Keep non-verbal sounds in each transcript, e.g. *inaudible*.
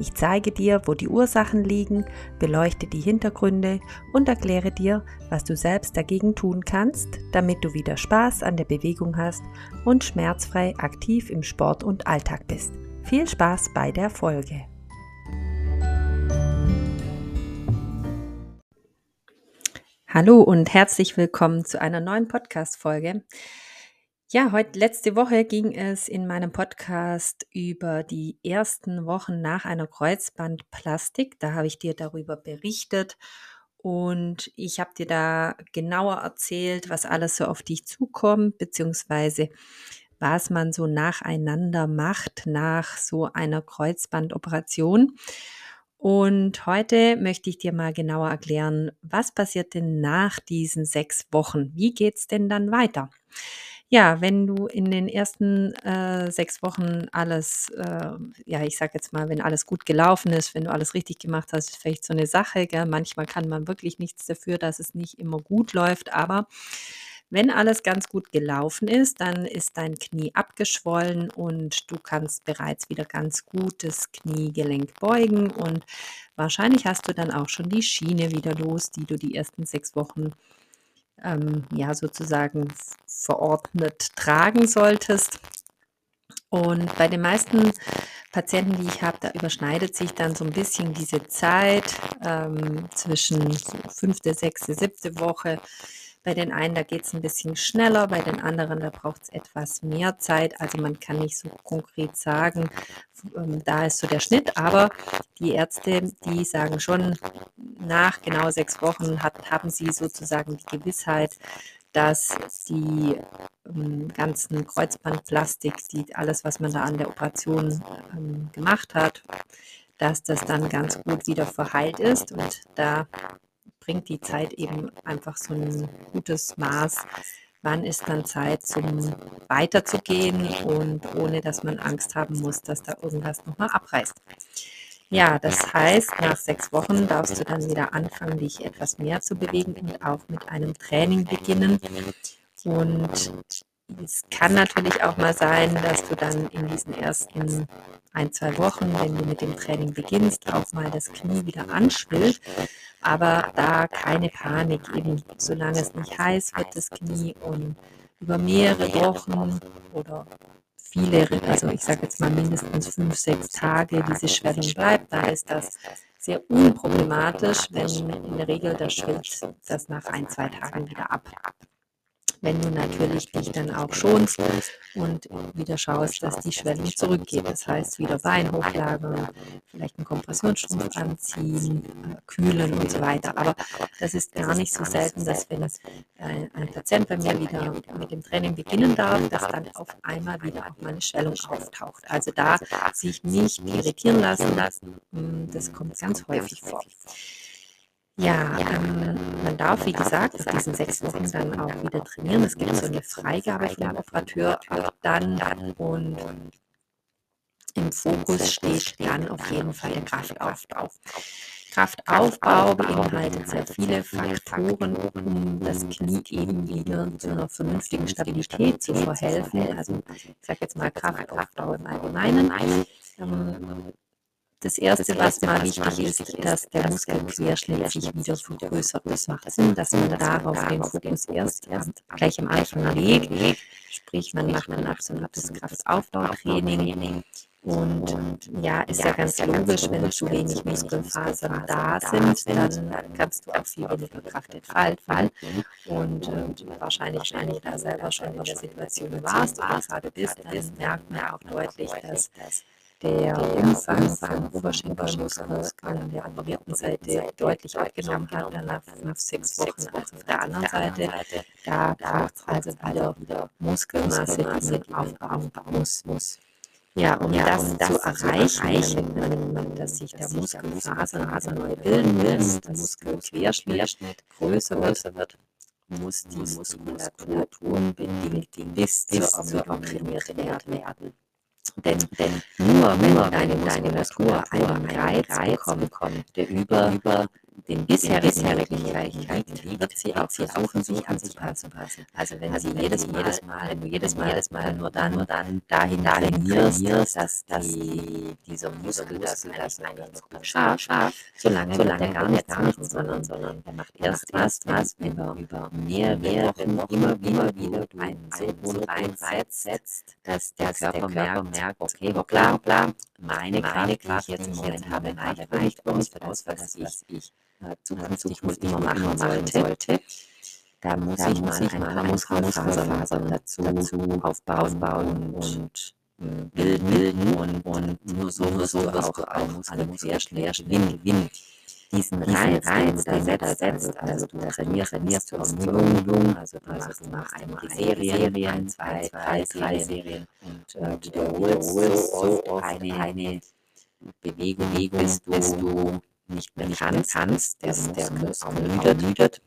ich zeige dir, wo die Ursachen liegen, beleuchte die Hintergründe und erkläre dir, was du selbst dagegen tun kannst, damit du wieder Spaß an der Bewegung hast und schmerzfrei aktiv im Sport und Alltag bist. Viel Spaß bei der Folge. Hallo und herzlich willkommen zu einer neuen Podcast-Folge. Ja, heute, letzte Woche ging es in meinem Podcast über die ersten Wochen nach einer Kreuzbandplastik. Da habe ich dir darüber berichtet und ich habe dir da genauer erzählt, was alles so auf dich zukommt, beziehungsweise was man so nacheinander macht nach so einer Kreuzbandoperation. Und heute möchte ich dir mal genauer erklären, was passiert denn nach diesen sechs Wochen? Wie geht es denn dann weiter? Ja, wenn du in den ersten, äh, 6 Wochen alles, äh ja, ich sage jetzt mal, wenn alles gut gelaufen ist, wenn du alles richtig gemacht hast, ist vielleicht so eine Sache, gell? Manchmal kann man wirklich nichts dafür, dass es nicht immer gut läuft, aber wenn alles ganz gut gelaufen ist, dann ist dein Knie abgeschwollen und du kannst bereits wieder ganz gut das Kniegelenk beugen und wahrscheinlich hast du dann auch schon die Schiene wieder los, die du die ersten 6 Wochen ähm, ja sozusagen verordnet tragen solltest. Und bei den meisten Patienten, die ich habe, da überschneidet sich dann so ein bisschen diese Zeit ähm, zwischen fünfte, sechste, siebte Woche bei den einen, da geht es ein bisschen schneller, bei den anderen, da braucht es etwas mehr Zeit. Also man kann nicht so konkret sagen, ähm, da ist so der Schnitt, aber die Ärzte, die sagen schon, nach genau sechs Wochen hat, haben sie sozusagen die Gewissheit, dass die ähm, ganzen Kreuzbandplastik, die, alles, was man da an der Operation ähm, gemacht hat, dass das dann ganz gut wieder verheilt ist. Und da bringt die Zeit eben einfach so ein gutes Maß. Wann ist dann Zeit, zum weiterzugehen und ohne dass man Angst haben muss, dass da irgendwas nochmal abreißt. Ja, das heißt, nach sechs Wochen darfst du dann wieder anfangen, dich etwas mehr zu bewegen und auch mit einem Training beginnen. Und es kann natürlich auch mal sein, dass du dann in diesen ersten ein, zwei Wochen, wenn du mit dem Training beginnst, auch mal das Knie wieder anschwillt. Aber da keine Panik, eben solange es nicht heiß wird, das Knie und über mehrere Wochen oder viele, also ich sage jetzt mal mindestens fünf, sechs Tage diese Schwellung bleibt, da ist das sehr unproblematisch, wenn in der Regel das schwillt das nach ein, zwei Tagen wieder ab wenn du natürlich dich dann auch schonst und wieder schaust, dass die Schwellung zurückgeht. Das heißt, wieder Bein hochlagern, vielleicht einen Kompressionsstrumpf anziehen, äh, kühlen und so weiter. Aber das ist gar nicht so selten, dass wenn ein Patient bei mir wieder mit dem Training beginnen darf, dass dann auf einmal wieder auch mal eine Schwellung auftaucht. Also da sich nicht irritieren lassen, das kommt ganz häufig vor. Ja, ähm, darf, wie gesagt, auf diesen sechs Wochen dann auch wieder trainieren. Es gibt so eine Freigabe für den Operateur dann und im Fokus steht dann auf jeden Fall der Kraftaufbau. Kraftaufbau beinhaltet sehr viele Faktoren, um das Knie eben wieder zu einer vernünftigen Stabilität zu verhelfen. Also ich sage jetzt mal Kraftaufbau im Allgemeinen. Ähm, das Erste, was mal wichtig ist, dass der Muskelquerschnitt sich wieder vergrößert. Das macht Sinn, dass man darauf den Fokus erst, erst gleich am Anfang legt. Sprich, man macht ein absolutes Kraftaufbautraining. Und ja, ist ja ganz logisch, wenn zu wenig Muskelfasern da sind, dann kannst du auch viel weniger Kraft entfalten. Und äh, wahrscheinlich, wenn du da selber schon in der Situation warst oder gerade bist, dann merkt man auch deutlich, dass der Umfang vom Oberschenkelmuskel an der operierten Seite deutlich abgenommen hat, dann nach fünf, sechs Wochen als auf der anderen Seite. Da braucht es also wieder Muskelmasse, die mit aufbauen muss. muss. Ja, um ja, das, um das zu erreichen, damit man, dass sich der Muskelfasern also neu bilden lässt, der Muskelquerschnitt größer wird, muss die Muskulatur unbedingt bis zur Ermüdung werden. Denn, denn nur wenn deine Muskulatur einen Reiz bekommt, der über, über den bisherigen Möglichkeiten liegt, wird sie auch versuchen, sich anzupassen. Also wenn sie jedes Mal, jedes Mal, wenn du jedes Mal, jedes Mal nur dann, nur dann dahin trainierst, dass, dass die, dieser Muskel das vielleicht nicht schafft, solange, solange er gar nicht machen, sondern, sondern er macht erst erst was, wenn er über mehrere Wochen immer wieder, wieder einen so hohen Reiz setzt, dass der Körper merkt, okay, hoppla, hoppla, meine Kraft, die ich jetzt im Moment habe, reicht aus für das, was ich zukünftig wohl immer machen sollte. Da muss da ich mal ein paar Muskelfasern dazu, dazu aufbauen und bilden, bilden und, und nur so wirst du auch, Muskeln schwer gewinnen. Diesen Reiz, Reiz du da setzt, also du trainierst, trainierst zur Ermüdung, also du machst mal einige Serien, zwei, drei, drei Serien und äh, wiederholst so oft eine, eine Bewegung, bis du nicht mehr kannst, kannst der, der Muskel ermüdet.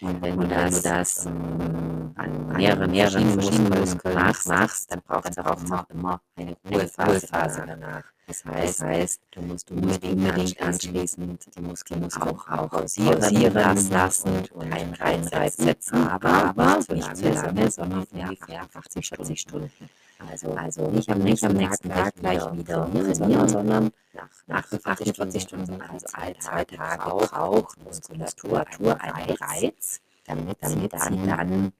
Und wenn und du das, das ähm, an mehreren, mehreren verschiedenen Muskeln machst, dann braucht es auch immer, immer eine Ruhephase danach. Das heißt, das heißt, du musst unbedingt anschließend die Muskeln auch, auch pausieren lassen und einen Reiz setzen, aber, aber nicht zu lange, sondern ungefähr 80, 40 Stunden. Also, also nicht am, nicht am nächsten Tag gleich wieder trainieren, sondern nach, nach 48 Stunden, also alle zwei Tage braucht Muskulatur einen Reiz, damit, damit sie dann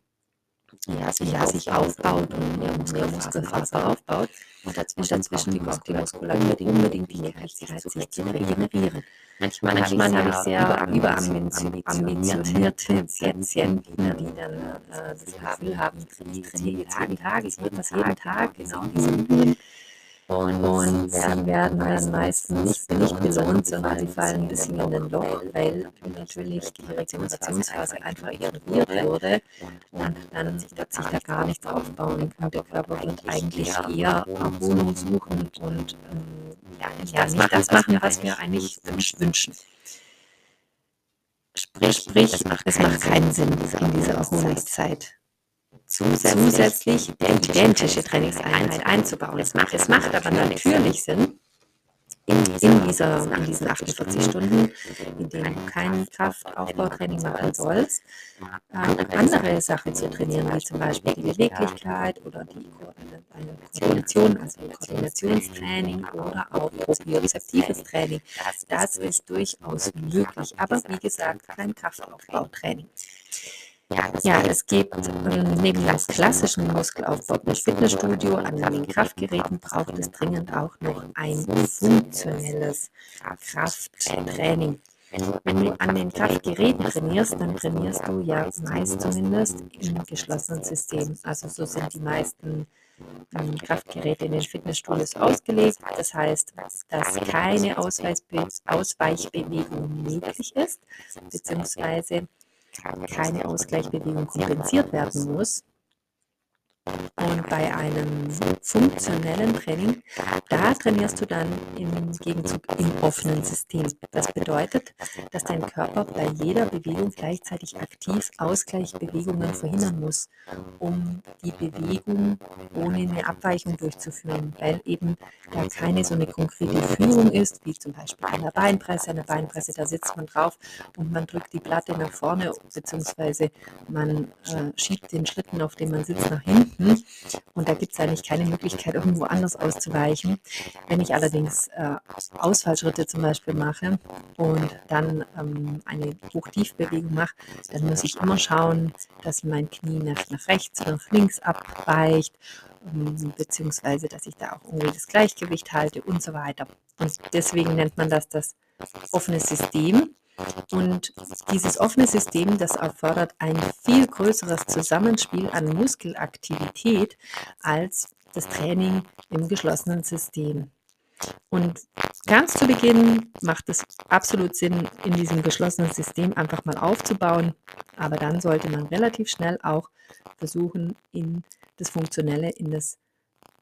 ja, sich, ja, sich aufbaut und ihr Muskelfaser aufbaut. Und dazwischen, dazwischen die Muskulatur unbedingt, unbedingt die Möglichkeit, sich zu regenerieren. Manchmal, Manchmal habe ich sehr überambitionierte Patienten, die dann äh, das Gefühl haben, ich trainiere jeden Tag, ich das jeden Tag, genau diesen und, und sie werden dann meistens nicht, nicht belohnt, sondern sie fallen ein bisschen in den Loch, weil natürlich die Regenerationsphase einfach ignoriert wurde und dann sich da gar nichts aufbauen kann. Der Körper wird eigentlich eher Erholung suchen und ähm, ja, nicht das machen, was wir eigentlich wünschen. Sprich, sprich, es macht, es macht keinen Sinn in dieser Erholungszeit zusätzlich, zusätzlich identische Trainingseinheit einzubauen. Es macht, es macht aber natürlich Sinn, in, in, dieser, in diesen 48 Stunden, in denen du kein Kraftaufbautraining machen sollst, äh, andere Sachen zu trainieren, wie zum Beispiel die Beweglichkeit oder die Koordination, also Koordinationstraining oder auch propriozeptives Training. Das ist durchaus möglich, aber wie gesagt, kein Kraftaufbautraining. Ja, es gibt ähm, neben dem klassischen Muskelaufbau im Fitnessstudio an den Kraftgeräten braucht es dringend auch noch ein funktionelles Krafttraining. Wenn du an den Kraftgeräten trainierst, dann trainierst du ja meist zumindest im geschlossenen System. Also so sind die meisten ähm, Kraftgeräte in den Fitnessstudios ausgelegt. Das heißt, dass keine Ausweichbewegung möglich ist, beziehungsweise keine Ausgleichbewegung kompensiert werden muss. Und bei einem funktionellen Training, da trainierst du dann im Gegenzug im offenen System. Das bedeutet, dass dein Körper bei jeder Bewegung gleichzeitig aktiv Ausgleichbewegungen verhindern muss, um die Bewegung ohne eine Abweichung durchzuführen, weil eben da keine so eine konkrete Führung ist, wie zum Beispiel an der Beinpresse. An der Beinpresse, da sitzt man drauf und man drückt die Platte nach vorne, beziehungsweise man äh, schiebt den Schlitten, auf dem man sitzt, nach hinten. Und da gibt es eigentlich keine Möglichkeit, irgendwo anders auszuweichen. Wenn ich allerdings äh, Ausfallschritte zum Beispiel mache und dann ähm, eine Hoch-Tief-Bewegung mache, dann muss ich immer schauen, dass mein Knie nach, nach rechts oder nach links abweicht ähm, beziehungsweise dass ich da auch irgendwie das Gleichgewicht halte und so weiter. Und deswegen nennt man das das offene System. Und dieses offene System, das erfordert ein viel größeres Zusammenspiel an Muskelaktivität als das Training im geschlossenen System. Und ganz zu Beginn macht es absolut Sinn, in diesem geschlossenen System einfach mal aufzubauen. Aber dann sollte man relativ schnell auch versuchen, in das Funktionelle, in das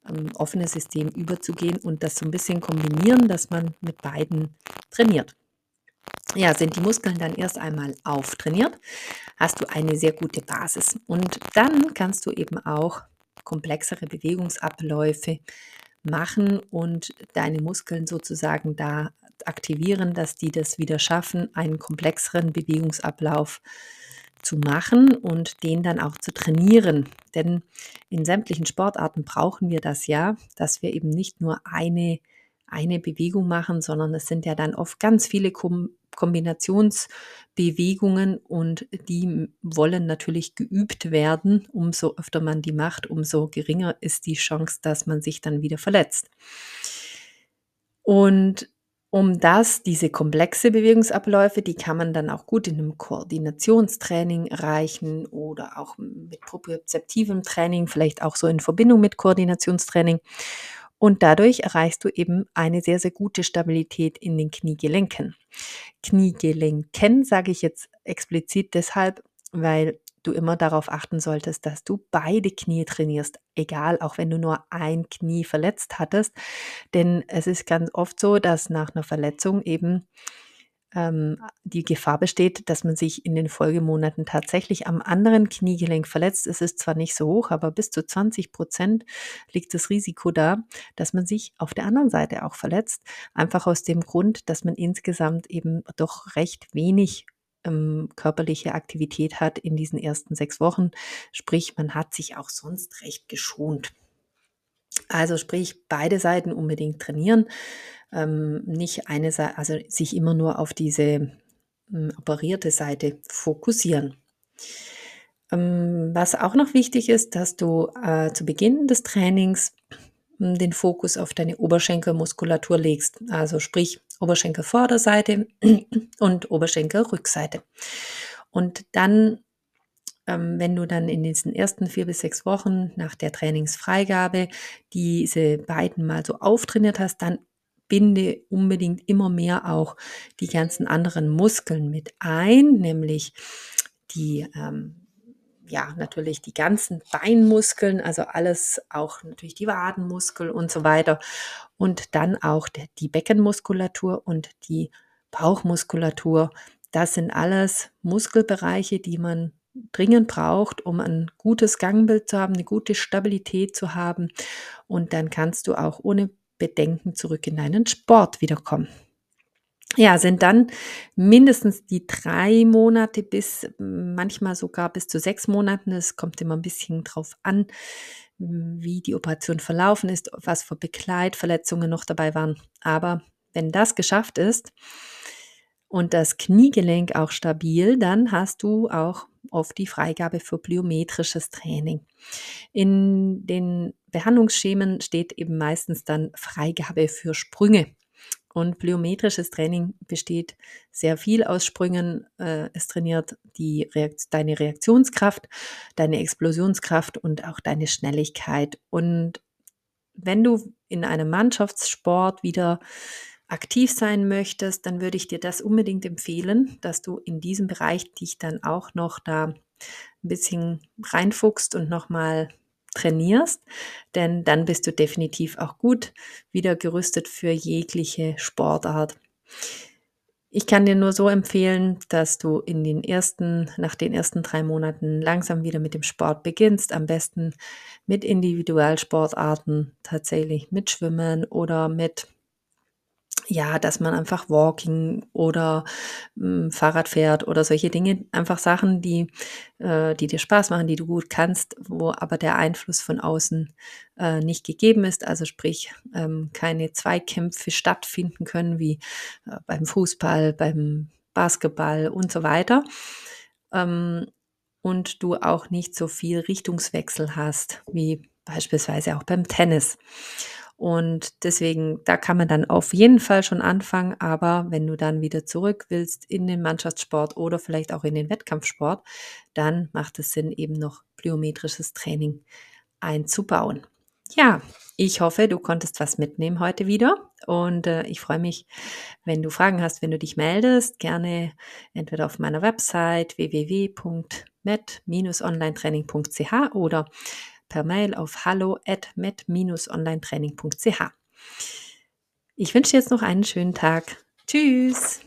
ähm, offene System überzugehen und das so ein bisschen kombinieren, dass man mit beiden trainiert. Ja, sind die Muskeln dann erst einmal auftrainiert, hast du eine sehr gute Basis. Und dann kannst du eben auch komplexere Bewegungsabläufe machen und deine Muskeln sozusagen da aktivieren, dass die das wieder schaffen, einen komplexeren Bewegungsablauf zu machen und den dann auch zu trainieren. Denn in sämtlichen Sportarten brauchen wir das ja, dass wir eben nicht nur eine, eine Bewegung machen, sondern es sind ja dann oft ganz viele Kom Kombinationsbewegungen und die wollen natürlich geübt werden. Umso öfter man die macht, umso geringer ist die Chance, dass man sich dann wieder verletzt. Und um das, diese komplexe Bewegungsabläufe, die kann man dann auch gut in einem Koordinationstraining erreichen oder auch mit propriozeptivem Training, vielleicht auch so in Verbindung mit Koordinationstraining. Und dadurch erreichst du eben eine sehr, sehr gute Stabilität in den Kniegelenken. Kniegelenken sage ich jetzt explizit deshalb, weil du immer darauf achten solltest, dass du beide Knie trainierst, egal, auch wenn du nur ein Knie verletzt hattest. Denn es ist ganz oft so, dass nach einer Verletzung eben ähm, die Gefahr besteht, dass man sich in den Folgemonaten tatsächlich am anderen Kniegelenk verletzt. Es ist zwar nicht so hoch, aber bis zu 20 Prozent liegt das Risiko da, dass man sich auf der anderen Seite auch verletzt. Einfach aus dem Grund, dass man insgesamt eben doch recht wenig ähm, körperliche Aktivität hat in diesen ersten sechs Wochen. Sprich, man hat sich auch sonst recht geschont. Also sprich, beide Seiten unbedingt trainieren ähm, nicht eine Seite, also sich immer nur auf diese ähm, operierte Seite fokussieren. Ähm, was auch noch wichtig ist, dass du äh, zu Beginn des Trainings hm, den Fokus auf deine Oberschenkelmuskulatur legst. Also sprich Oberschenkelvorderseite *clears throat* und Oberschenkelrückseite. Und dann, wenn du dann in diesen ersten vier bis sechs Wochen nach der Trainingsfreigabe diese beiden mal so auftrainiert hast, dann binde unbedingt immer mehr auch die ganzen anderen Muskeln mit ein, nämlich die, ähm, ja, natürlich die ganzen Beinmuskeln, also alles, auch natürlich die Wadenmuskel und so weiter. Und dann auch die Beckenmuskulatur und die Bauchmuskulatur. Das sind alles Muskelbereiche, die man dringend braucht, um ein gutes Gangbild zu haben, eine gute Stabilität zu haben. Und dann kannst du auch ohne Bedenken zurück in deinen Sport wiederkommen. Ja, sind dann mindestens die drei Monate bis manchmal sogar bis zu sechs Monaten. Es kommt immer ein bisschen drauf an, wie die Operation verlaufen ist, was für Begleitverletzungen noch dabei waren. Aber wenn das geschafft ist und das Kniegelenk auch stabil, dann hast du auch oft die Freigabe für plyometrisches Training. In den Behandlungsschemen steht eben meistens dann Freigabe für Sprünge. Und plyometrisches Training besteht sehr viel aus Sprüngen. Äh, es trainiert die Reakt deine Reaktionskraft, deine Explosionskraft und auch deine Schnelligkeit. Und wenn du in einem Mannschaftssport wieder aktiv sein möchtest, dann würde ich dir das unbedingt empfehlen, dass du in diesem Bereich dich dann auch noch da ein bisschen reinfuchst und nochmal trainierst, denn dann bist du definitiv auch gut wieder gerüstet für jegliche Sportart. Ich kann dir nur so empfehlen, dass du in den ersten, nach den ersten drei Monaten langsam wieder mit dem Sport beginnst. Am besten mit Individualsportarten, tatsächlich mit Schwimmen oder mit ja, dass man einfach Walking oder hm, Fahrrad fährt oder solche Dinge, einfach Sachen, die, äh, die dir Spaß machen, die du gut kannst, wo aber der Einfluss von außen äh, nicht gegeben ist. Also sprich, ähm, keine Zweikämpfe stattfinden können wie äh, beim Fußball, beim Basketball und so weiter. Ähm, und du auch nicht so viel Richtungswechsel hast, wie beispielsweise auch beim Tennis. Und deswegen, da kann man dann auf jeden Fall schon anfangen. Aber wenn du dann wieder zurück willst in den Mannschaftssport oder vielleicht auch in den Wettkampfsport, dann macht es Sinn, eben noch plyometrisches Training einzubauen. Ja, ich hoffe, du konntest was mitnehmen heute wieder und äh, ich freue mich, wenn du Fragen hast, wenn du dich meldest, gerne entweder auf meiner Website www.met-onlinetraining.ch oder per Mail auf hallo at met-onlinetraining.ch. Ich wünsche dir jetzt noch einen schönen Tag. Tschüss!